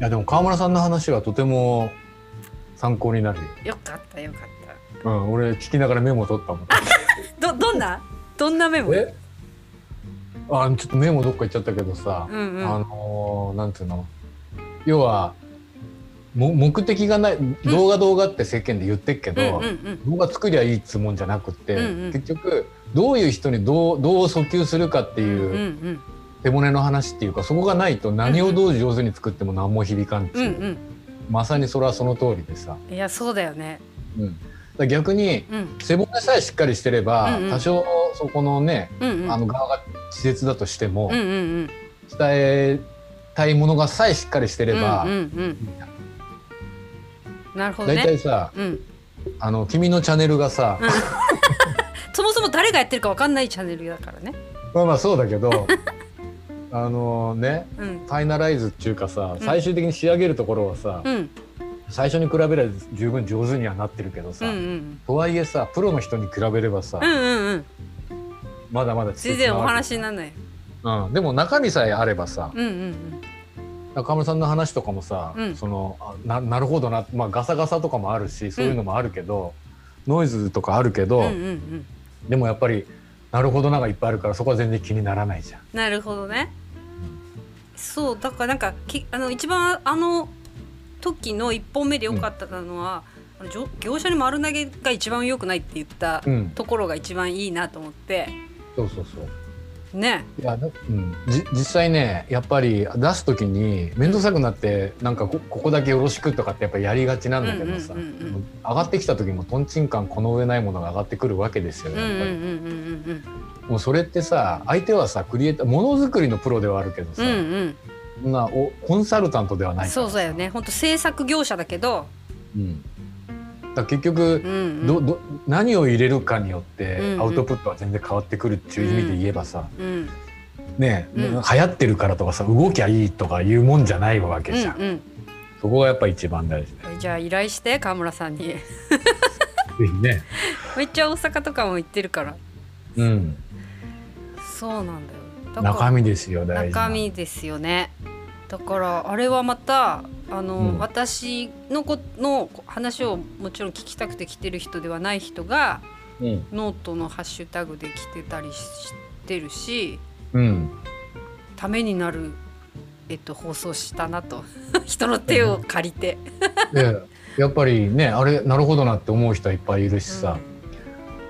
いやでも川村さんの話はとても参考になるよ。よかったよかっうん、俺聞きながらメモ取ったもん。た どどんな？どんなメモ？え？あちょっとメモどっか行っちゃったけどさ、うんうん。あのーなんていうの？要はも目的がない動画動画って世間で言ってっけど、うんうんうん。動画作りゃいいっつもんじゃなくって、うんうん。結局どういう人にどうどう訴求するかってうんういうん手骨の話っていうかそこがないと何をどう上手に作っても何も響かんってう。んいうう、まさにそれはその通りでさ、うんいやそうだよね。うん、だ逆にうん。背骨さえしっかりしてれば、うんうん。多少そこのね、うんうん。あの側が稚拙だとしても、うんうんうん。伝えたいものがさえしっかりしてれば、うんうんうん。なるほど大ね体さうん。あの君のチャンネルがさ、うん。そもそも誰がやってるかわかんないチャンネルだからね。まあまあそうだけど あのねうん。ファイナライズっていうかさうん。最終的に仕上げるところはさ、うん。最初に比べれば十分上手にはなってるけどさ、うんうんとはいえさプロの人に比べればさ、うんうんうん。まだまだ全然お話にならない。うん、でも中身さえあればさうんうん中村さんの話とかもさ、うん。そのあななるほどな、まあ、ガサガサとかもあるしそういうのもあるけど、ノイズとかあるけど、うんうんうんうん。でもやっぱりなるほどながいっぱいあるからそこは全然気にならないじゃん。なるほどねそうだからなんかきあの一番あの時の1本目で良かったのは、あのじょ業者に丸投げが一番良くないって言ったうん、ところが一番いいなと思って。そうそうそう。ね。いや、だうん、じ実際ねやっぱり出す時に面倒くさくなってなんかこここだけよろしくとかってやっぱやりがちなんだけどさ、上がってきた時もとんちんカンこの上ないものが上がってくるわけですようんうんうんうやっぱり、んもうそれってさ相手はさクリエイターものづくりのプロではあるけどさ、うんうん。なおコンサルタントではないそうだよね。本当制作業者だけど、うん、だ結局うんうん、どど何を入れるかによってうんうん。アウトプットは全然変わってくるっていう意味で言えばさ、うんね、うん。流行ってるからとかさ動きゃいいとかいうもんじゃないわけじゃん、うんうん。そこがやっぱ一番大事じゃあ依頼して川村さんに。ね。めっちゃ大阪とかも行ってるから。うんそうなんだよ。中身ですよ大事な。中身ですよね。だからあれはまたあの、うん。私のこの話をもちろん聞きたくて来てる人ではない人がうん、ノートのハッシュタグで来てたりしてるしうん、ためになる、えっと、放送したなと。人の手を借りて。でやっぱりねあれなるほどなって思う人はいっぱいいるしさ、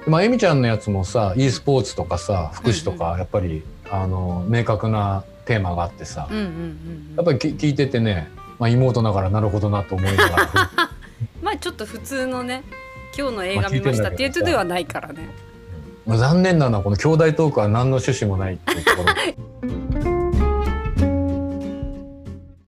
まあえみちゃんのやつもさ e スポーツとかさ福祉とかやっぱり、あの明確なテーマがあってさ、うんうんうんうん。やっぱりき聞いててね、まあ、妹ながらなるほどなと思いながら。まあちょっと普通のね今日の映画見ましたっていう人ではないからね。まあ残念なのはこの兄弟トークは何の趣旨もないっていうところ